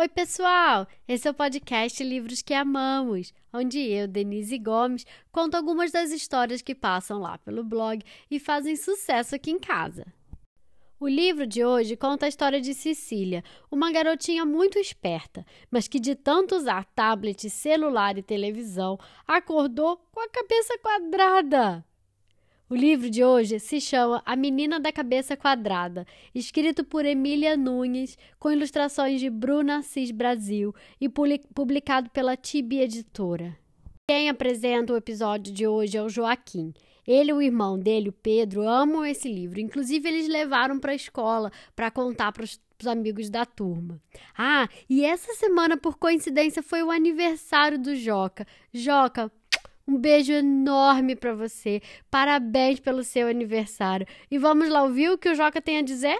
Oi, pessoal! Esse é o podcast Livros que Amamos, onde eu, Denise Gomes, conto algumas das histórias que passam lá pelo blog e fazem sucesso aqui em casa. O livro de hoje conta a história de Cecília, uma garotinha muito esperta, mas que de tanto usar tablet, celular e televisão, acordou com a cabeça quadrada. O livro de hoje se chama A Menina da Cabeça Quadrada, escrito por Emília Nunes, com ilustrações de Bruna Assis Brasil e publicado pela Tibi Editora. Quem apresenta o episódio de hoje é o Joaquim. Ele e o irmão dele, o Pedro, amam esse livro. Inclusive, eles levaram para a escola para contar para os amigos da turma. Ah, e essa semana, por coincidência, foi o aniversário do Joca. Joca, um beijo enorme para você. Parabéns pelo seu aniversário. E vamos lá ouvir o que o Joca tem a dizer?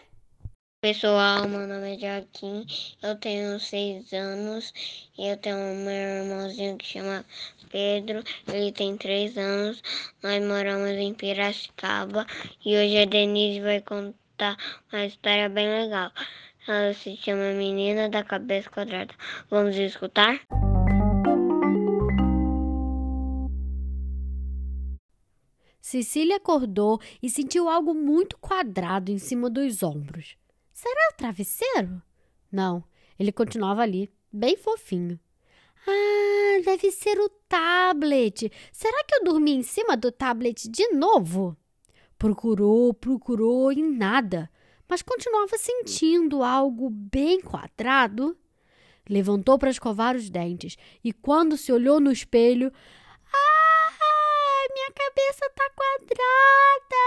Pessoal, meu nome é Joaquim, eu tenho seis anos e eu tenho meu irmãozinho que chama Pedro, ele tem três anos, nós moramos em Piracicaba e hoje a Denise vai contar uma história bem legal. Ela se chama Menina da Cabeça Quadrada. Vamos escutar? Cecília acordou e sentiu algo muito quadrado em cima dos ombros. Será o travesseiro? Não, ele continuava ali, bem fofinho. Ah, deve ser o tablet. Será que eu dormi em cima do tablet de novo? Procurou, procurou e nada, mas continuava sentindo algo bem quadrado. Levantou para escovar os dentes e, quando se olhou no espelho, minha cabeça tá quadrada!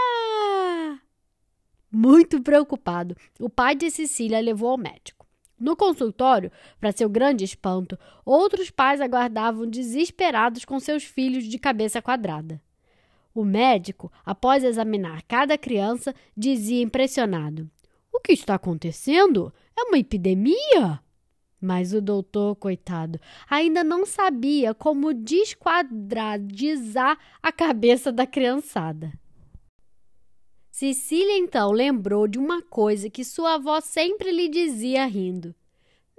Muito preocupado, o pai de Cecília levou ao médico. No consultório, para seu grande espanto, outros pais aguardavam desesperados com seus filhos de cabeça quadrada. O médico, após examinar cada criança, dizia impressionado: O que está acontecendo? É uma epidemia? Mas o doutor, coitado, ainda não sabia como desquadradizar a cabeça da criançada. Cecília então lembrou de uma coisa que sua avó sempre lhe dizia rindo.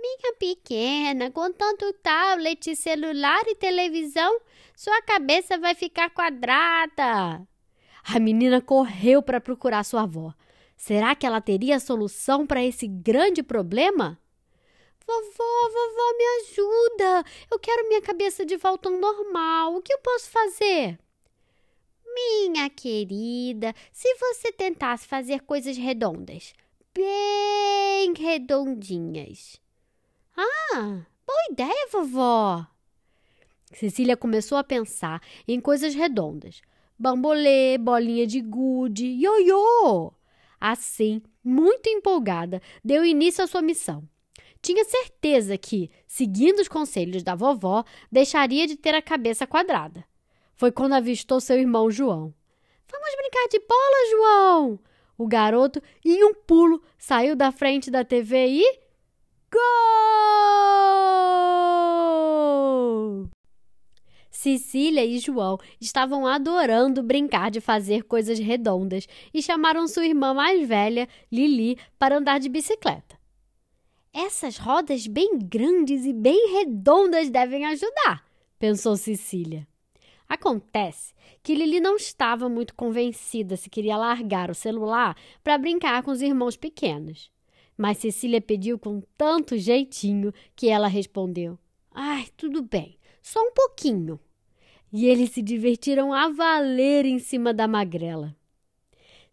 Minha pequena, com tanto tablet, celular e televisão, sua cabeça vai ficar quadrada. A menina correu para procurar sua avó. Será que ela teria a solução para esse grande problema? Vovó, vovó, me ajuda! Eu quero minha cabeça de volta ao normal. O que eu posso fazer? Minha querida, se você tentasse fazer coisas redondas, bem redondinhas. Ah, boa ideia, vovó! Cecília começou a pensar em coisas redondas. Bambolê, bolinha de gude, ioiô! Assim, muito empolgada, deu início à sua missão. Tinha certeza que, seguindo os conselhos da vovó, deixaria de ter a cabeça quadrada. Foi quando avistou seu irmão João. Vamos brincar de bola, João! O garoto, em um pulo, saiu da frente da TV e. Gol! Cecília e João estavam adorando brincar de fazer coisas redondas e chamaram sua irmã mais velha, Lili, para andar de bicicleta. Essas rodas bem grandes e bem redondas devem ajudar, pensou Cecília. Acontece que Lili não estava muito convencida se queria largar o celular para brincar com os irmãos pequenos. Mas Cecília pediu com tanto jeitinho que ela respondeu: Ai, tudo bem, só um pouquinho. E eles se divertiram a valer em cima da magrela.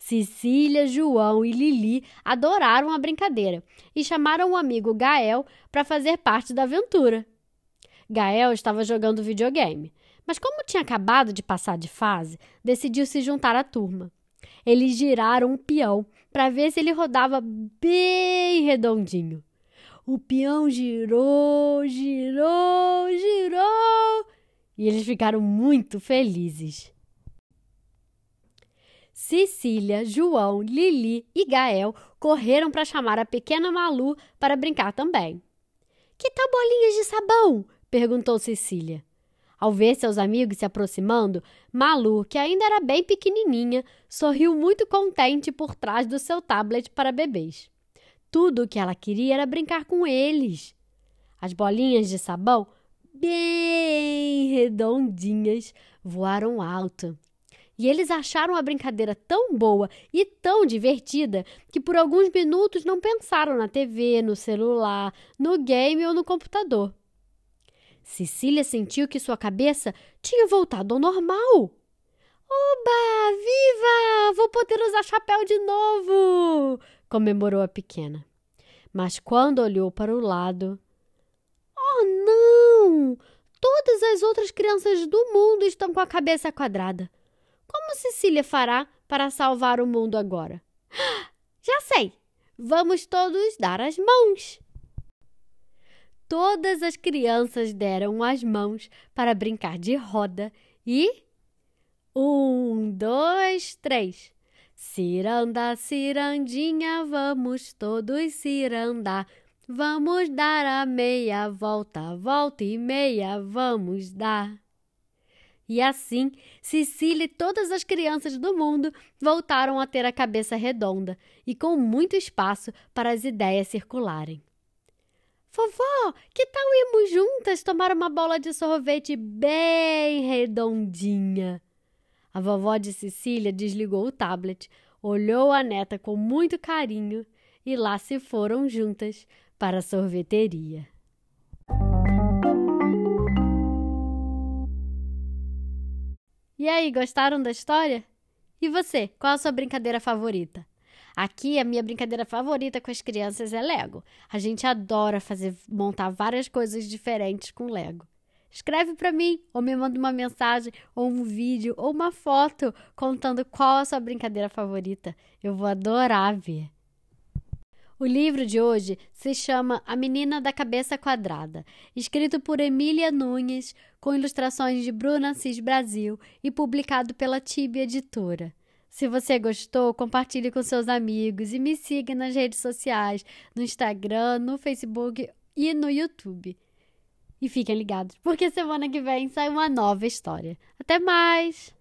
Cecília, João e Lili adoraram a brincadeira e chamaram o amigo Gael para fazer parte da aventura. Gael estava jogando videogame, mas como tinha acabado de passar de fase, decidiu se juntar à turma. Eles giraram um peão para ver se ele rodava bem redondinho. O peão girou, girou, girou e eles ficaram muito felizes. Cecília, João, Lili e Gael correram para chamar a pequena Malu para brincar também. Que tal bolinhas de sabão? perguntou Cecília. Ao ver seus amigos se aproximando, Malu, que ainda era bem pequenininha, sorriu muito contente por trás do seu tablet para bebês. Tudo o que ela queria era brincar com eles. As bolinhas de sabão, bem redondinhas, voaram alto. E eles acharam a brincadeira tão boa e tão divertida que por alguns minutos não pensaram na TV, no celular, no game ou no computador. Cecília sentiu que sua cabeça tinha voltado ao normal. Oba! Viva! Vou poder usar chapéu de novo! comemorou a pequena. Mas quando olhou para o lado. Oh, não! Todas as outras crianças do mundo estão com a cabeça quadrada. Como Cecília fará para salvar o mundo agora? Já sei! Vamos todos dar as mãos! Todas as crianças deram as mãos para brincar de roda e. Um, dois, três. Ciranda, cirandinha, vamos todos cirandar. Vamos dar a meia volta, volta e meia, vamos dar. E assim, Cecília e todas as crianças do mundo voltaram a ter a cabeça redonda e com muito espaço para as ideias circularem. Vovó, que tal irmos juntas tomar uma bola de sorvete bem redondinha? A vovó de Cecília desligou o tablet, olhou a neta com muito carinho e lá se foram juntas para a sorveteria. E aí, gostaram da história? E você, qual a sua brincadeira favorita? Aqui a minha brincadeira favorita com as crianças é Lego. A gente adora fazer montar várias coisas diferentes com Lego. Escreve para mim, ou me manda uma mensagem, ou um vídeo, ou uma foto contando qual a sua brincadeira favorita. Eu vou adorar ver. O livro de hoje se chama A Menina da Cabeça Quadrada, escrito por Emília Nunes, com ilustrações de Bruna Assis Brasil e publicado pela Tibi Editora. Se você gostou, compartilhe com seus amigos e me siga nas redes sociais, no Instagram, no Facebook e no YouTube. E fiquem ligados, porque semana que vem sai uma nova história. Até mais!